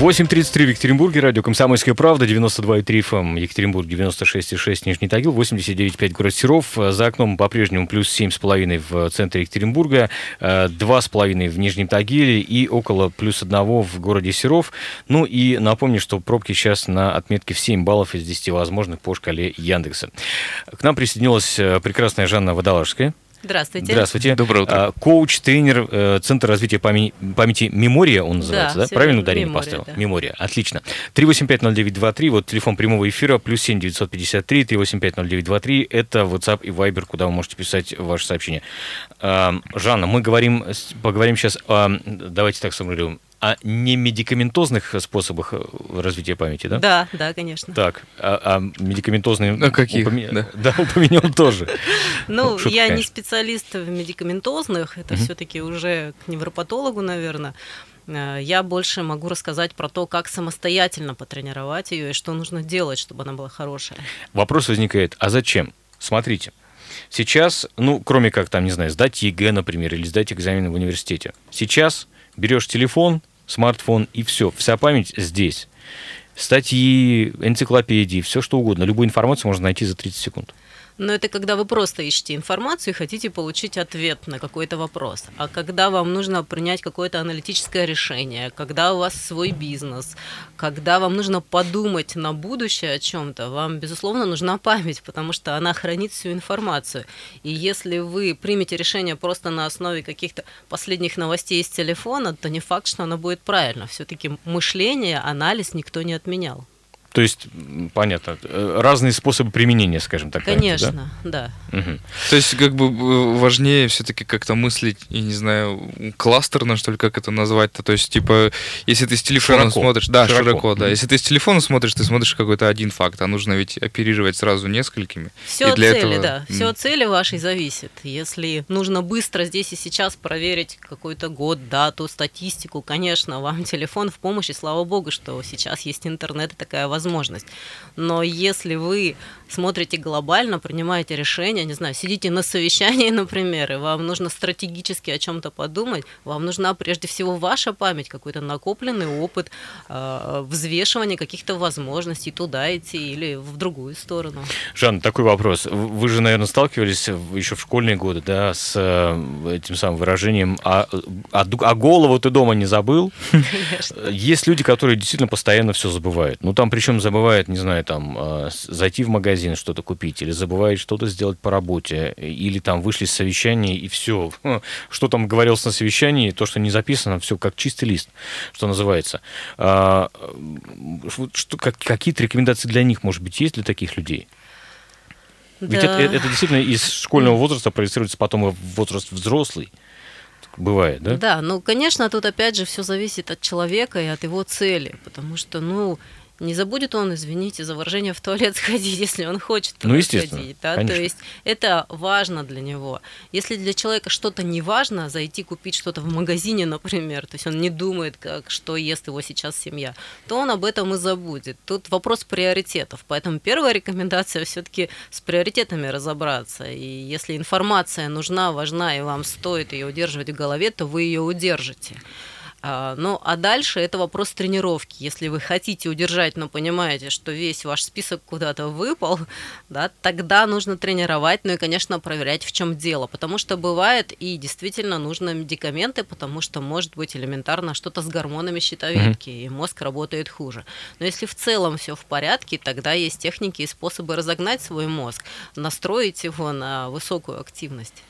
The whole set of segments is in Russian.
8.33 в Екатеринбурге, радио «Комсомольская правда», 92,3 ФМ, Екатеринбург, 96,6 Нижний Тагил, 89,5 город Серов. За окном по-прежнему плюс 7,5 в центре Екатеринбурга, 2,5 в Нижнем Тагиле и около плюс 1 в городе Серов. Ну и напомню, что пробки сейчас на отметке в 7 баллов из 10 возможных по шкале Яндекса. К нам присоединилась э, прекрасная Жанна Водолажская. Здравствуйте. Здравствуйте. Доброе утро. А, Коуч, тренер э, Центра развития памяти, памяти Мемория, он называется, да? всё Правильно ударение Мемория, поставил? да. Мемория. Отлично. 3850923, вот телефон прямого эфира, плюс 7 953 3850923, это WhatsApp и Viber, куда вы можете писать ваши сообщения. Жанна, мы говорим, поговорим сейчас о, давайте так сформулируем, о немедикаментозных способах э, развития памяти, да? Да, да, конечно. Так, а, а медикаментозные... А каких? упоми- Да. да, упомянем тоже. Ну, шутка, я не специалист в медикаментозных, это все-таки уже к невропатологу, наверное. Э, Я больше могу рассказать про то, как самостоятельно потренировать ее и что нужно делать, чтобы она была хорошая. Вопрос возникает, а зачем? Смотрите, сейчас, ну, кроме как там, не знаю, сдать ЕГЭ, например, или сдать экзамен в университете, сейчас берешь телефон, смартфон и все, вся память здесь. Статьи, энциклопедии, все что угодно, любую информацию можно найти за 30 секунд. Но это когда вы просто ищете информацию и хотите получить ответ на какой-то вопрос. А когда вам нужно принять какое-то аналитическое решение, когда у вас свой бизнес, когда вам нужно подумать на будущее о чем-то, вам, безусловно, нужна память, потому что она хранит всю информацию. И если вы примете решение просто на основе каких-то последних новостей из телефона, то не факт, что оно будет правильно. Все-таки мышление, анализ никто не отменял. То есть, понятно, э, разные способы применения, скажем так. памяти, да? Конечно, да. Мгм. То есть, как бы важнее все-таки как-то мыслить, я не знаю, кластерно, что ли, как это назвать-то. То есть, типа, если ты с телефона Широко. смотришь. Да, Широко. широко, да. Мгм. Если ты с телефона смотришь, ты смотришь какой-то один факт, а нужно ведь оперировать сразу несколькими. Все от для цели, этого- да. Все от цели вашей зависит. Если нужно быстро здесь и сейчас проверить какой-то год, дату, статистику, конечно, вам телефон в помощь, и слава богу, что сейчас есть интернет и такая возможность. Но если вы смотрите глобально, принимаете решения, не знаю, сидите на совещании, например, и вам нужно стратегически о чем-то подумать, вам нужна прежде всего ваша память, какой-то накопленный опыт, э, взвешивание каких-то возможностей туда идти или в другую сторону. Жан, такой вопрос. Вы же, наверное, сталкивались еще в школьные годы, да, с э, этим самым выражением «а, а а голову ты дома не забыл?» Есть люди, которые действительно постоянно все забывают. Ну, там причем забывают, не знаю, там, с- зайти в магазин что-то купить, или забывают что-то сделать по работе, или там вышли с совещания, и все. Что там говорилось на совещании, то, что не записано, все как чистый лист, что называется. А, что, как- какие-то рекомендации для них, может быть, есть для таких людей? Ведь Да. это, это действительно из школьного возраста проецируется потом в возраст взрослый. Бывает, да? Да, ну, конечно, тут опять же все зависит от человека и от его цели, потому что, ну, не забудет он, извините, за выражение в туалет сходить, если он хочет Ну, туда естественно, сходить. Да? конечно. То есть это важно для него. Если для человека что-то не важно, зайти купить что-то в магазине, например, то есть он не думает, как, что ест его сейчас семья, то он об этом и забудет. Тут вопрос приоритетов. Поэтому первая рекомендация все-таки с приоритетами разобраться. И если информация нужна, важна, и вам стоит ее удерживать в голове, то вы ее удержите. А, Ну, а дальше это вопрос тренировки. Если вы хотите удержать, но понимаете, что весь ваш список куда-то выпал, да, тогда нужно тренировать, ну и, конечно, проверять, в чем дело. Потому что бывает и действительно нужно медикаменты, потому что может быть элементарно что-то с гормонами щитовидки, и мозг работает хуже. Но если в целом все в порядке, тогда есть техники и способы разогнать свой мозг, настроить его на высокую активность.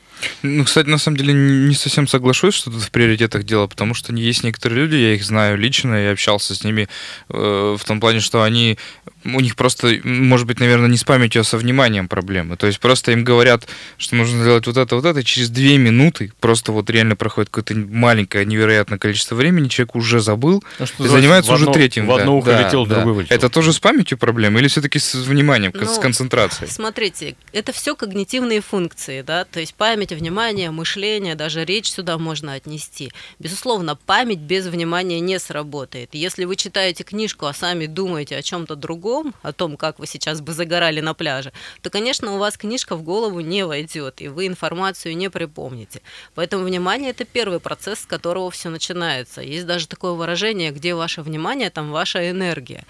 Ну, кстати, на самом деле не совсем соглашусь, что тут в приоритетах дело, потому что есть некоторые люди, я их знаю лично, я общался с ними э, в том плане, что они, у них просто, может быть, наверное, не с памятью, а со вниманием проблемы. То есть просто им говорят, что нужно сделать вот это, вот это, и через две минуты просто вот реально проходит какое-то маленькое, невероятное количество времени, человек уже забыл, Ну, что и занимается в уже одно- третьим. В да, одно ухо да, летел, в да. другое вылетел. Это тоже с памятью проблема или все-таки с вниманием, с Ну, концентрацией? Смотрите, это все когнитивные функции, да, то есть память, внимание, мышление, даже речь сюда можно отнести. Безусловно, память без внимания не сработает. Если вы читаете книжку, а сами думаете о чем-то другом, дневником о том, как вы сейчас бы загорали на пляже, то, конечно, у вас книжка в голову не войдет, и вы информацию не припомните. Поэтому внимание – это первый процесс, с которого все начинается. Есть даже такое выражение, где ваше внимание, там ваша энергия.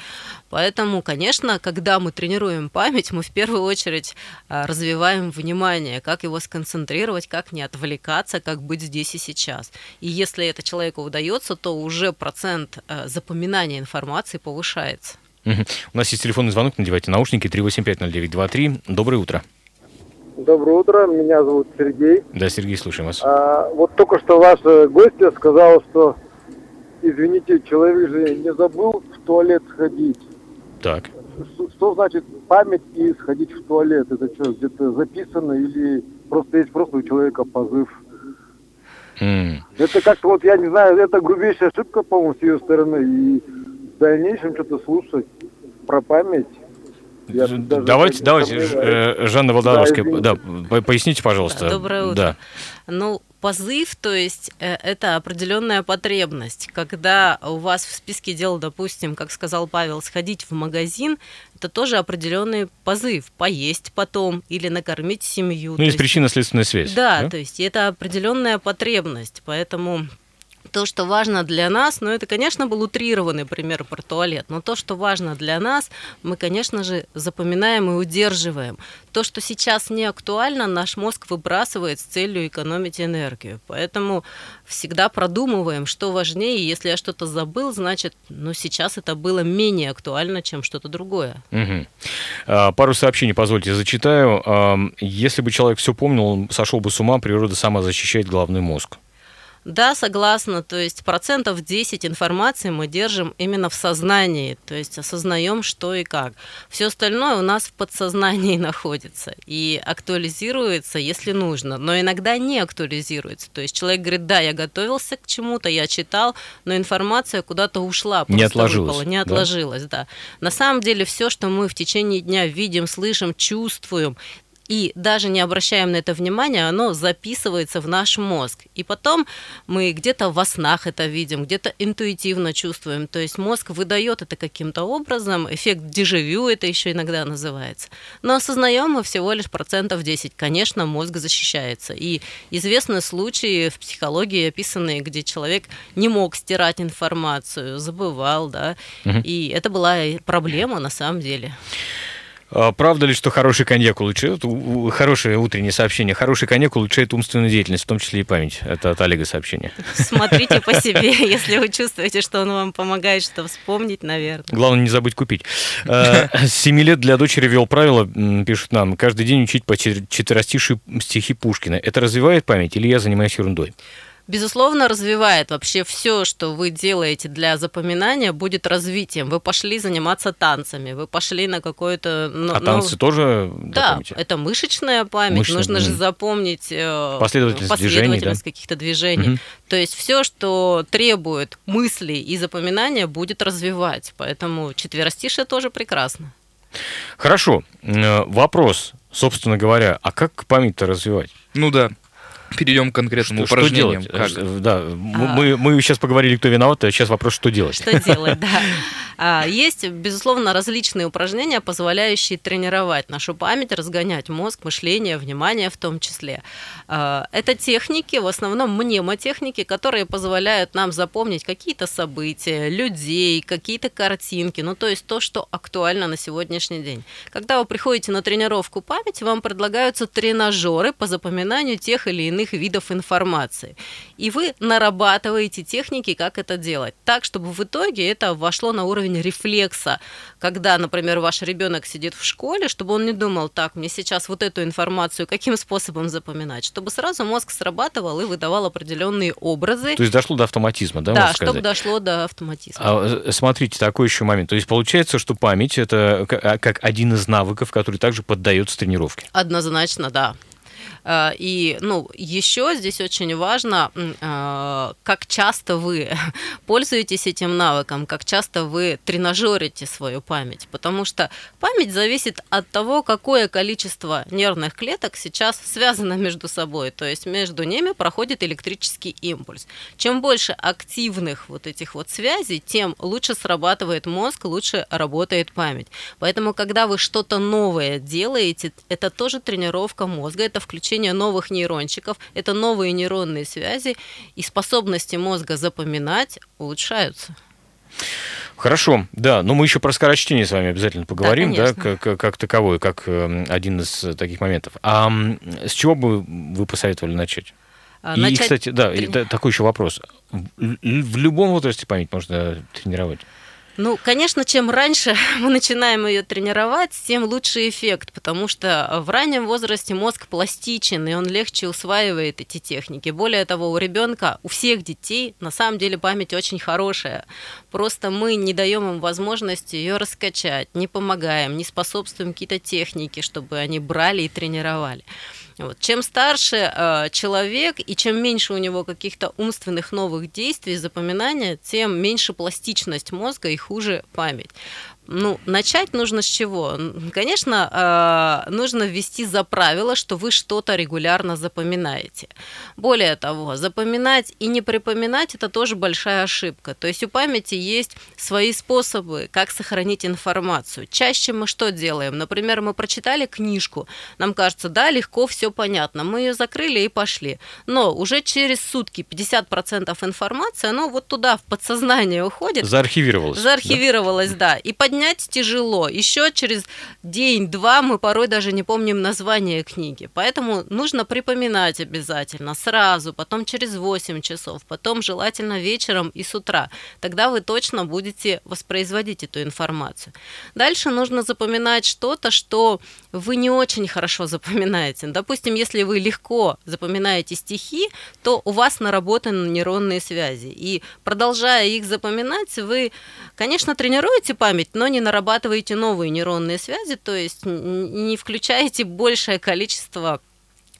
Поэтому, конечно, когда мы тренируем память, мы в первую очередь а, развиваем внимание, как его сконцентрировать, как не отвлекаться, как быть здесь и сейчас. И если это человеку удается, то уже процент а, запоминания информации повышается. У нас есть телефонный звонок, надевайте наушники 3850923. Доброе утро. Доброе утро, меня зовут Сергей. Да, Сергей, слушаем вас. А, вот только что ваша гостья сказала, что, извините, человек же не забыл в туалет сходить. Так. Что, что значит память и сходить в туалет? Это что, где-то записано или просто есть просто у человека позыв? Mm. Это как-то вот, я не знаю, это грубейшая ошибка, по-моему, с ее стороны. И в дальнейшем что-то слушать про память я давайте, давайте, э, Жанна Володаровская, да, да, поясните, пожалуйста. Доброе утро. Да. Ну, позыв, то есть э, это определенная потребность. Когда у вас в списке дел, допустим, как сказал Павел, сходить в магазин, это тоже определенный позыв, поесть потом или накормить семью. Ну, есть причинно-следственная связь. Да, да, то есть это определенная потребность, поэтому то, что важно для нас, ну это, конечно, был утрированный пример про туалет, но то, что важно для нас, мы, конечно же, запоминаем и удерживаем. То, что сейчас не актуально, наш мозг выбрасывает с целью экономить энергию. Поэтому всегда продумываем, что важнее. Если я что-то забыл, значит, ну сейчас это было менее актуально, чем что-то другое. Угу. Пару сообщений, позвольте, зачитаю. Если бы человек все помнил, он сошел бы с ума, природа сама защищает главный мозг. Да, согласна. То есть процентов 10 информации мы держим именно в сознании, то есть осознаем, что и как. Все остальное у нас в подсознании находится и актуализируется, если нужно, но иногда не актуализируется. То есть человек говорит, да, я готовился к чему-то, я читал, но информация куда-то ушла. Не отложилась. Выпала, не отложилась, да? да. На самом деле все, что мы в течение дня видим, слышим, чувствуем, и даже не обращаем на это внимания, оно записывается в наш мозг. И потом мы где-то во снах это видим, где-то интуитивно чувствуем. То есть мозг выдает это каким-то образом, эффект дежавю это еще иногда называется. Но осознаем мы всего лишь процентов 10. Конечно, мозг защищается. И известны случаи в психологии описанные, где человек не мог стирать информацию, забывал, да, угу. и это была проблема на самом деле. А, правда ли, что хороший коньяк улучшает, хорошее утреннее сообщение, хороший коньяк улучшает умственную деятельность, в том числе и память? Это от Олега сообщение. Смотрите по себе, если вы чувствуете, что он вам помогает что вспомнить, наверное. Главное не забыть купить. А, с 7 лет для дочери вел правило, пишут нам, каждый день учить по четверостишию стихи Пушкина. Это развивает память или я занимаюсь ерундой? Безусловно, развивает. Вообще все, что вы делаете для запоминания, будет развитием. Вы пошли заниматься танцами, вы пошли на какое-то... Ну, а танцы ну, тоже Да, это мышечная память. Мышечная, Нужно же запомнить э, последовательность, последовательность движений, да? каких-то движений. Угу. То есть все, что требует мыслей и запоминания, будет развивать. Поэтому четверостишие тоже прекрасно. Хорошо. Э, вопрос, собственно говоря, а как память-то развивать? Ну да. Перейдем к конкретному что, упражнениям. Что делать? Как? Да, а... мы, мы сейчас поговорили, кто виноват, а сейчас вопрос, что делать. Что делать, да. А, есть, безусловно, различные упражнения, позволяющие тренировать нашу память, разгонять мозг, мышление, внимание в том числе. А, это техники, в основном мнемотехники, которые позволяют нам запомнить какие-то события, людей, какие-то картинки, ну то есть то, что актуально на сегодняшний день. Когда вы приходите на тренировку памяти, вам предлагаются тренажеры по запоминанию тех или иных видов информации. И вы нарабатываете техники, как это делать, так, чтобы в итоге это вошло на уровень уровень рефлекса, когда, например, ваш ребенок сидит в школе, чтобы он не думал, так, мне сейчас вот эту информацию каким способом запоминать, чтобы сразу мозг срабатывал и выдавал определенные образы. То есть дошло до автоматизма, да? Да, чтобы дошло до автоматизма. А, э, смотрите, такой еще момент. То есть получается, что память это а, как один из навыков, который также поддается тренировке. Однозначно, да. Э, и, ну, еще здесь очень важно, э, как часто вы пользуетесь этим навыком, как часто вы тренажерите свою память, потому что память зависит от того, какое количество нервных клеток сейчас связано между собой, то есть между ними проходит электрический импульс. Чем больше активных вот этих вот связей, тем лучше срабатывает мозг, лучше работает память. Поэтому, когда вы что-то новое делаете, это тоже тренировка мозга, это включение новых нейрончиков, это новые нейронные связи, и способности мозга запоминать улучшаются. Хорошо, да, но мы еще про скорочтение с вами обязательно поговорим, да, да как, как таковой, как э, один из таких моментов. А с чего бы вы посоветовали начать? А, И, начать кстати, да, и трени- такой еще вопрос. В любом возрасте память можно тренировать. Ну, конечно, чем раньше мы начинаем ее тренировать, тем лучше эффект, потому что в раннем возрасте мозг пластичен, и он легче усваивает эти техники. Более того, у ребенка, у всех детей, на самом деле память очень хорошая. Просто мы не даем им возможности ее раскачать, не помогаем, не способствуем какие-то техники, чтобы они брали и тренировали. Вот. Чем старше э, человек и чем меньше у него каких-то умственных новых действий, запоминания, тем меньше пластичность мозга и хуже память. Ну, начать нужно с чего? Конечно, э, нужно ввести за правило, что вы что-то регулярно запоминаете. Более того, запоминать и не припоминать – это тоже большая ошибка. То есть у памяти есть свои способы, как сохранить информацию. Чаще мы что делаем? Например, мы прочитали книжку, нам кажется, да, легко, все понятно, мы ее закрыли и пошли. Но уже через сутки 50% информации, оно вот туда, в подсознание уходит, Заархивировалось. да? Заархивировалось, да. И поднять тяжело. Еще через день-два мы порой даже не помним название книги. Поэтому нужно припоминать обязательно сразу, потом через 8 часов, потом желательно вечером и с утра. Тогда вы точно будете воспроизводить эту информацию. Дальше нужно запоминать что-то, что вы не очень хорошо запоминаете. Допустим, если вы легко запоминаете стихи, то у вас наработаны нейронные связи. И продолжая их запоминать, вы, конечно, тренируете память, но не нарабатываете новые нейронные связи, то есть не включаете большее количество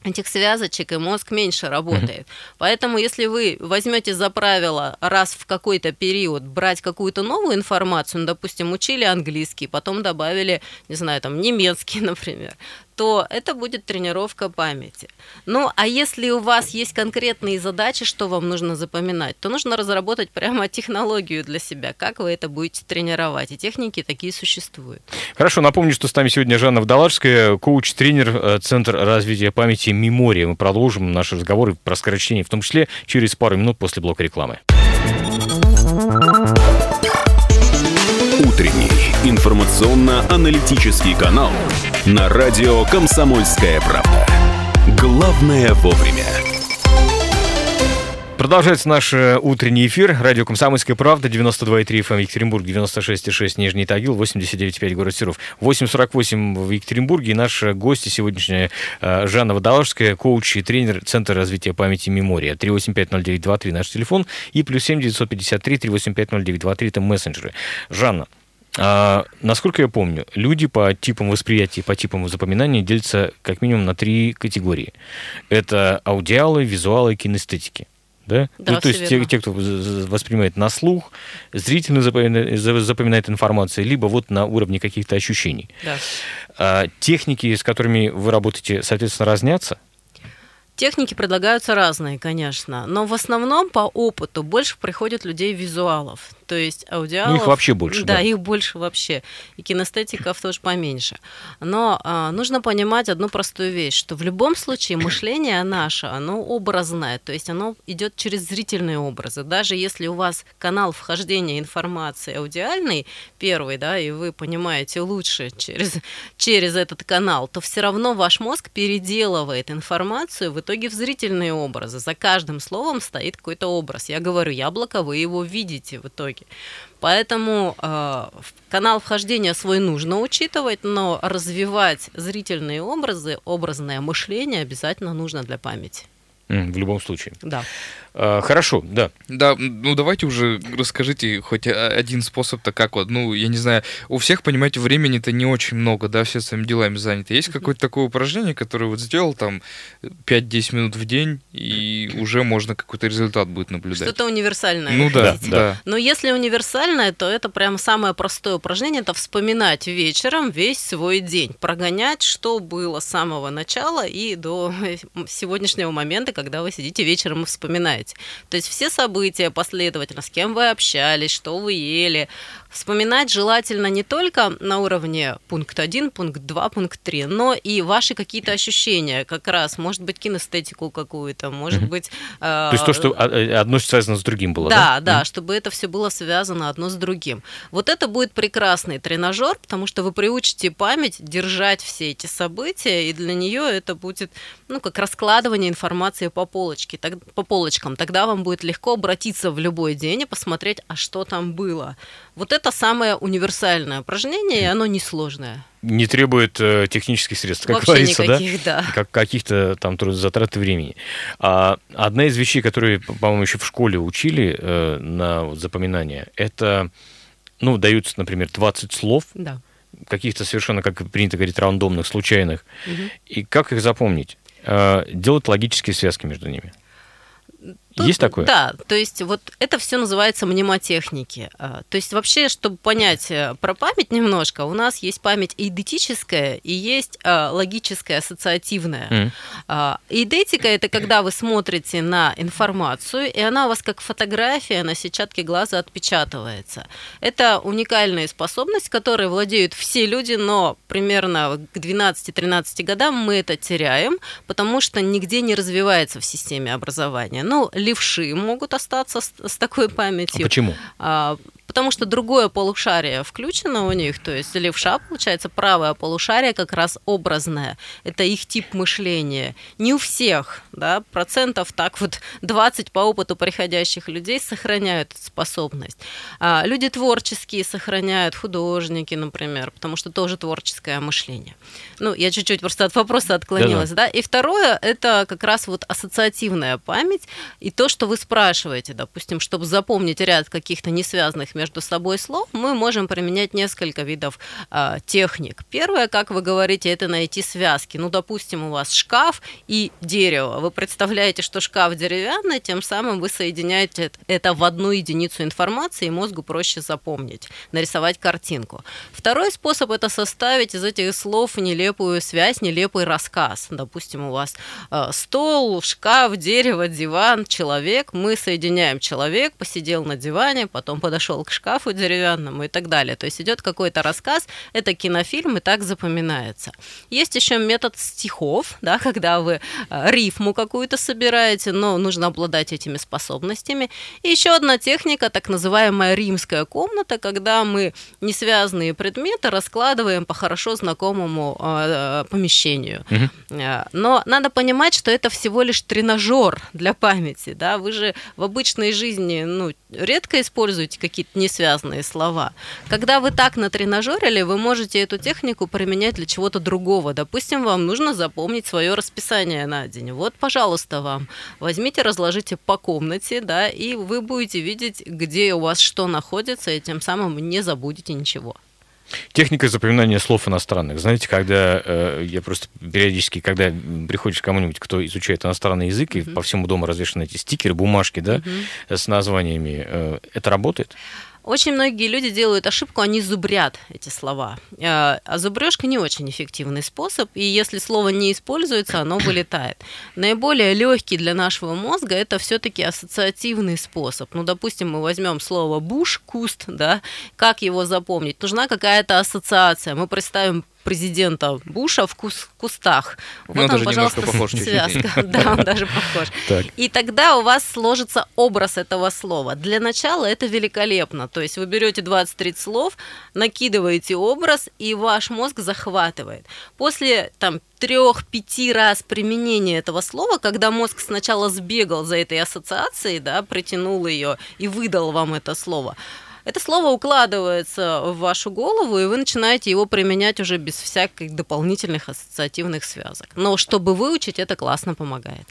этих связочек, и мозг меньше работает. Поэтому, если вы возьмете за правило раз в какой-то период брать какую-то новую информацию, ну, допустим, учили английский, потом добавили, не знаю, там, немецкий, например, то это будет тренировка памяти. Ну, а если у вас есть конкретные задачи, что вам нужно запоминать, то нужно разработать прямо технологию для себя, как вы это будете тренировать. И техники такие существуют. Хорошо, напомню, что с нами сегодня Жанна Вдалажская, коуч-тренер э, Центр развития памяти «Мемория». Мы продолжим наши разговоры про скорочтение, в том числе через пару минут после блока рекламы. Утренний информационно-аналитический канал на радио «Комсомольская правда». Главное вовремя. Продолжается наш э, утренний эфир. Радио «Комсомольская правда», 92,3 FM Екатеринбург, 96,6 Нижний Тагил, 89,5 город Серов, 8,48 в Екатеринбурге. И наша гостья сегодняшняя э, Жанна Водолажская, коуч и тренер Центра развития памяти «Мемория». 3850923 наш телефон и плюс 7 953 3850923 это мессенджеры. Жанна, а, насколько я помню, люди по типам восприятия, по типам запоминания делятся как минимум на три категории. Это аудиалы, визуалы, кинестетики. Да? Да, ну, то есть те, верно. те, кто воспринимает на слух, зрительно запоминает, за- запоминает информацию, либо вот на уровне каких-то ощущений. Да. А, техники, с которыми вы работаете, соответственно, разнятся? Техники предлагаются разные, конечно, но в основном по опыту больше приходит людей визуалов, то есть аудиалов. Ну, их вообще больше, Да, да. их больше вообще. И кинестетиков тоже поменьше. Но а, нужно понимать одну простую вещь, что в любом случае мышление наше, оно образное, то есть оно идет через зрительные образы. Даже если у вас канал вхождения информации аудиальный, первый, да, и вы понимаете лучше через, через этот канал, то все равно ваш мозг переделывает информацию в итоге в зрительные образы. За каждым словом стоит какой-то образ. Я говорю яблоко, вы его видите в итоге. Поэтому э, канал вхождения свой нужно учитывать, но развивать зрительные образы, образное мышление обязательно нужно для памяти. В любом случае. Да. А, Хорошо, да. Да, ну давайте уже расскажите хоть один способ-то как вот, ну, я не знаю, у всех, понимаете, времени-то не очень много, да, все своими делами заняты. Есть какое-то такое упражнение, которое вот сделал там 5-10 минут в день, и уже можно какой-то результат будет наблюдать? Что-то универсальное. Ну да, хотите. да. Но если универсальное, то это прям самое простое упражнение, это вспоминать вечером весь свой день, прогонять, что было с самого начала и до сегодняшнего момента, когда вы сидите вечером и вспоминаете. То есть все события последовательно, с кем вы общались, что вы ели. Вспоминать желательно не только на уровне пункт 1, пункт 2, пункт 3, но и ваши какие-то ощущения, как раз, может быть, кинестетику какую-то, может быть... То есть то, что а- э, одно связано с другим было, Да, да? да, Мгм. чтобы это все было связано одно с другим. Вот это будет прекрасный тренажер, потому что вы приучите память держать все эти события, и для нее это будет, ну, как раскладывание информации по полочке, так- по полочкам. Тогда вам будет легко обратиться в любой день и посмотреть, а что там было. Вот это самое универсальное упражнение, и оно несложное. Не требует э, технических средств, как Вообще говорится, да? никаких, да. как каких-то там трудозатрат времени. А одна из вещей, которые, по-моему, еще в школе учили э, на вот запоминание, это, ну, даются, например, 20 слов, Да. каких-то совершенно, как принято говорить, рандомных, случайных. Мгм. И как их запомнить? Э, делать логические связки между ними. Тут- Есть такое? Да, то есть вот это все называется мнемотехники. А, То есть вообще, чтобы понять э, про память немножко, у нас есть память эйдетическая и есть а, логическая, ассоциативная. Эйдетика – это когда вы смотрите на информацию, и она у вас как фотография на сетчатке глаза отпечатывается. Это уникальная способность, которой владеют все люди, но примерно к 12-13 годам мы это теряем, потому что нигде не развивается в системе образования. Ну, левши могут остаться с, с такой А памятью. почему? А, Потому что другое полушарие включено у них, то есть левша, получается, правое полушарие как раз образное. Это их тип мышления. Не у всех, да, процентов так вот 20 по опыту приходящих людей сохраняют эту способность. А люди творческие сохраняют, художники, например, потому что тоже творческое мышление. Ну, я чуть-чуть просто от вопроса отклонилась, да. И второе, это как раз вот ассоциативная память и то, что вы спрашиваете, допустим, чтобы запомнить ряд каких-то несвязанных между собой слов, мы можем применять несколько видов а, техник. Первое, как вы говорите, это найти связки. Ну, допустим, у вас шкаф и дерево. Вы представляете, что шкаф деревянный, тем самым вы соединяете это в одну единицу информации, и мозгу проще запомнить, нарисовать картинку. Второй способ это составить из этих слов нелепую связь, нелепый рассказ. Допустим, у вас э, стол, шкаф, дерево, диван, человек. Мы соединяем человек, посидел на диване, потом подошел к шкафу деревянному и так далее. То есть идет какой-то рассказ, это кинофильм и так запоминается. Есть еще метод стихов, да, когда вы э, рифму какую-то собираете, но нужно обладать этими способностями. И еще одна техника, так называемая римская комната, когда мы несвязанные предметы раскладываем по хорошо знакомому э, помещению. Э, Но надо понимать, что это всего лишь тренажер для памяти. Да? Вы же в обычной жизни ну, редко используете какие-то несвязанные слова. Когда вы так натренажерили, вы можете эту технику применять для чего-то другого. Допустим, вам нужно запомнить свое расписание на день. Вот, пожалуйста, вам возьмите, разложите по комнате, да, и вы будете видеть, где у вас что находится, и тем самым не забудете ничего. Техника запоминания слов иностранных. Знаете, когда э, я просто периодически, когда приходишь к кому-нибудь, кто изучает иностранный язык, и по всему дому развешаны эти стикеры, бумажки, да, Мгм. с названиями, э, это работает? Очень многие люди делают ошибку, они зубрят эти слова. Э, А зубрежка не очень эффективный способ, и если слово не используется, оно вылетает. Наиболее легкий для нашего мозга это все-таки ассоциативный способ. Ну, допустим, мы возьмем слово буш, куст, да, как его запомнить? Нужна какая-то ассоциация. Мы представим президента Буша в кус- кустах. Ну, Вот он он, даже немножко пожалуйста, похож связка. Да, он даже похож. Так. И тогда у вас сложится образ этого слова. Для начала это великолепно. То есть вы берете 20-30 слов, накидываете образ, и ваш мозг захватывает. После там трех-пяти раз применения этого слова, когда мозг сначала сбегал за этой ассоциацией, да, притянул ее и выдал вам это слово, Это слово укладывается в вашу голову, и вы начинаете его применять уже без всяких дополнительных ассоциативных связок. Но чтобы выучить, это классно помогает.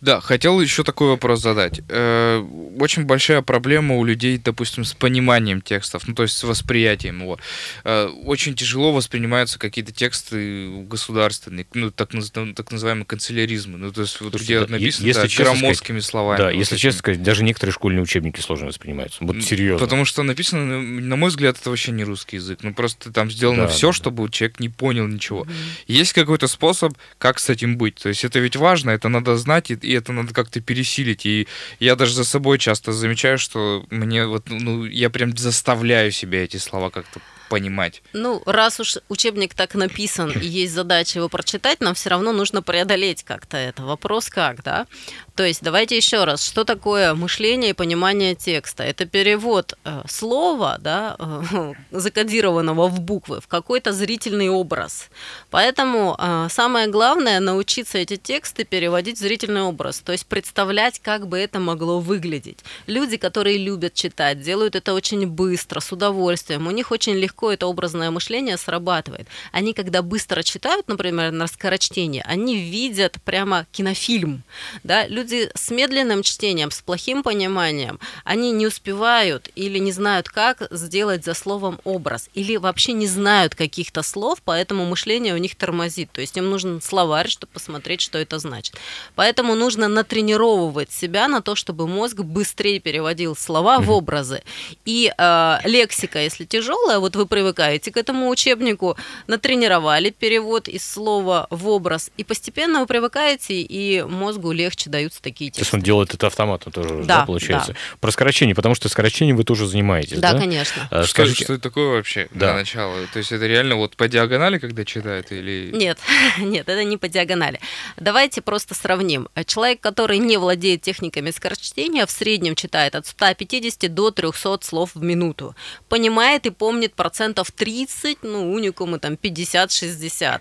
Да, хотел еще такой вопрос задать. Э, очень большая проблема у людей, допустим, с пониманием текстов, ну то есть с восприятием его. Э, очень тяжело воспринимаются какие-то тексты государственные, ну так, так называемые канцеляризмы, ну то есть вот Слушайте, где написано если да, громоздкими словами. Да, вот если этим. честно сказать, даже некоторые школьные учебники сложно воспринимаются. Вот серьезно. Потому что написано, ну, на мой взгляд, это вообще не русский язык. Ну просто там сделано Да, все, да, чтобы человек не понял ничего. Есть какой-то способ, как с этим быть. То есть это ведь важно, это надо знать, и, и это надо как-то пересилить. И я даже за собой часто замечаю, что мне вот, ну, я прям заставляю себя эти слова как-то понимать. Ну, раз уж учебник так написан и есть задача его прочитать, нам все равно нужно преодолеть как-то это. Вопрос как, да? То есть давайте еще раз, что такое мышление и понимание текста? Это перевод э, слова, да, э, закодированного в буквы, в какой-то зрительный образ. Поэтому э, самое главное научиться эти тексты переводить в зрительный образ, то есть представлять, как бы это могло выглядеть. Люди, которые любят читать, делают это очень быстро, с удовольствием. У них очень легко это образное мышление срабатывает. Они, когда быстро читают, например, на скорочтении, они видят прямо кинофильм. Да? Люди с медленным чтением, с плохим пониманием, они не успевают или не знают, как сделать за словом образ, или вообще не знают каких-то слов, поэтому мышление у них тормозит. То есть им нужен словарь, чтобы посмотреть, что это значит. Поэтому нужно натренировывать себя на то, чтобы мозг быстрее переводил слова в образы. И э, лексика, если тяжелая, вот вы привыкаете к этому учебнику, натренировали перевод из слова в образ, и постепенно вы привыкаете, и мозгу легче даются такие То есть тексты. он делает это автоматом тоже, да, Да, получается. Про скорочтение, потому что скорочением вы тоже занимаетесь, да? Да, конечно. А, Что, скажите- что это такое вообще Да. для начала? То есть это реально вот по диагонали, когда читают, или... Нет, нет, это не по диагонали. Давайте просто сравним. Человек, который не владеет техниками скорочтения, в среднем читает от 150 до 300 слов в минуту. Понимает и помнит процентов 30, ну, уникумы там 50-60.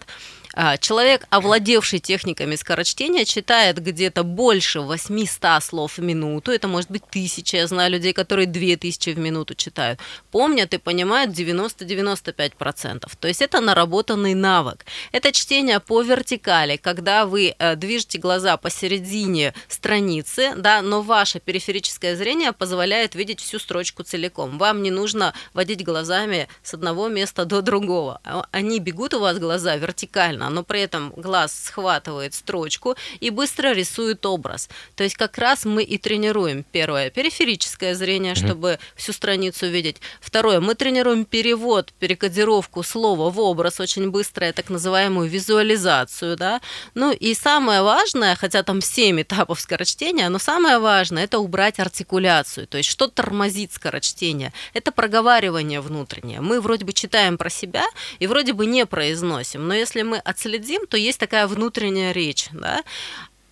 А, Человек, овладевший техниками скорочтения, читает где-то больше 800 слов в минуту. Это может быть тысяча. Я знаю людей, которые 2000 в минуту читают. Помнят и понимают 90-95%. То есть это наработанный навык. Это чтение по вертикали, когда вы э, движете глаза посередине страницы, да, но ваше периферическое зрение позволяет видеть всю строчку целиком. Вам не нужно водить глазами с одного места до другого. А- Они бегут у вас глаза вертикально, но при этом глаз схватывает строчку и быстро рисует образ. То есть как раз мы и тренируем первое периферическое зрение, чтобы всю страницу видеть. Второе, мы тренируем перевод, перекодировку слова в образ очень быстрое, так называемую визуализацию, да. Ну и самое важное, хотя там 7 этапов скорочтения, но самое важное это убрать артикуляцию, то есть что тормозит скорочтение. Это проговаривание внутреннее. Мы вроде бы читаем про себя и вроде бы не произносим, но если мы отследим, то есть такая внутренняя речь, да.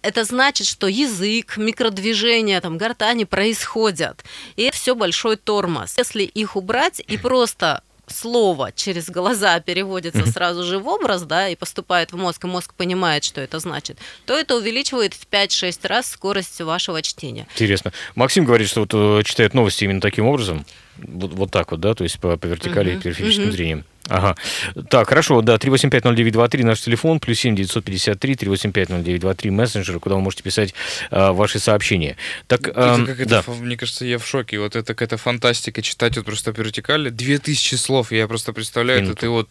Это значит, что язык, микродвижения, там, гортани происходят. И это все большой тормоз. Если их убрать и просто слово через глаза переводится сразу же в образ, да, и поступает в мозг, и мозг понимает, что это значит, то это увеличивает в 5-6 раз скорость вашего чтения. Интересно. Максим говорит, что вот э, читает новости именно таким образом. Вот, вот так вот, да, то есть по, по вертикали и периферическим мгм. зрением. Ага. Так, хорошо, да, 3850923 наш телефон, плюс 7 953 3850923 мессенджер, куда вы можете писать а, ваши сообщения. Так, Это ам, какая-то да. фа- мне кажется, я в шоке. Вот это какая-то фантастика читать вот просто вертикали. Две тысячи слов, я просто представляю, это Минуту. ты вот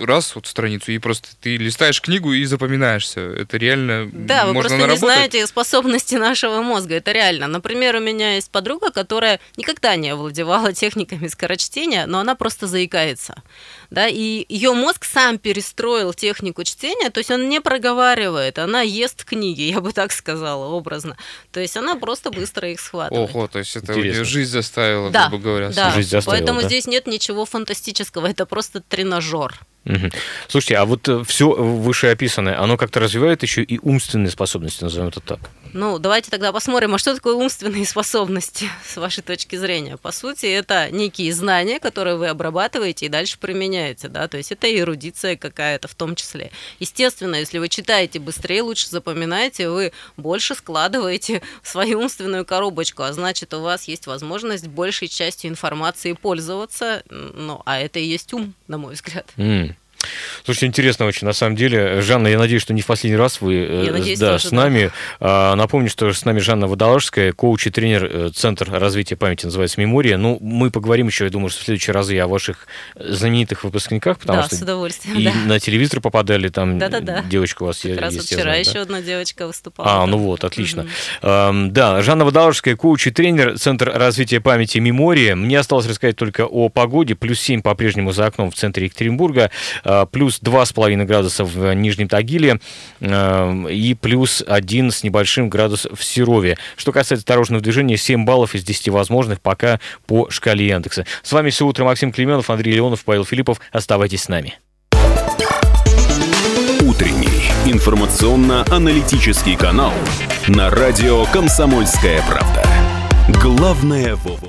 раз вот страницу и просто ты листаешь книгу и запоминаешь все. Это реально Да, вы можно просто наработать. не знаете способности нашего мозга, это реально. Например, у меня есть подруга, которая никогда не овладевала техниками скорочтения, но она просто заикается. Да, и ее мозг сам перестроил технику чтения, то есть он не проговаривает, она ест книги, я бы так сказала, образно. То есть она просто быстро их схватывает. Ого, то есть это у Интересно. жизнь заставила, Да, грубо говоря. Да, Жизнь заставила, поэтому да? здесь нет ничего фантастического, это просто тренажер. Егор. Угу. Слушайте, а вот все вышеописанное, оно как-то развивает еще и умственные способности, назовем это так? Ну, давайте тогда посмотрим, а что такое умственные способности с вашей точки зрения. По сути, это некие знания, которые вы обрабатываете и дальше применяете, да, то есть это эрудиция какая-то в том числе. Естественно, если вы читаете быстрее, лучше запоминаете, вы больше складываете в свою умственную коробочку, а значит, у вас есть возможность большей частью информации пользоваться, ну, а это и есть ум, на мой взгляд. Mm. Слушайте, интересно очень, на самом деле. Жанна, я надеюсь, что не в последний раз вы э, я надеюсь, да, тоже, с нами. Да. Напомню, что с нами Жанна Водолажская, коуч и тренер э, Центр развития памяти, называется «Мемория». Ну, мы поговорим еще, я думаю, что в следующие разы о ваших знаменитых выпускниках, потому да, что с удовольствием, и да. на телевизор попадали, там да, да, да. девочка у вас как раз вот вчера знаю, еще да? одна девочка выступала. А, ну вот, отлично. Mm-hmm. Да, Жанна Водолажская, коуч и тренер Центр развития памяти «Мемория». Мне осталось рассказать только о погоде. Плюс 7 по-прежнему за окном в центре Екатеринбурга, плюс 2 2,5 градуса в Нижнем Тагиле э, и плюс 1 с небольшим градус в Серове. Что касается дорожного движения, 7 баллов из 10 возможных пока по шкале Яндекса. С вами все утро Максим Клеменов, Андрей Леонов, Павел Филиппов. Оставайтесь с нами. Утренний информационно-аналитический канал на радио «Комсомольская правда». Главное – Вову.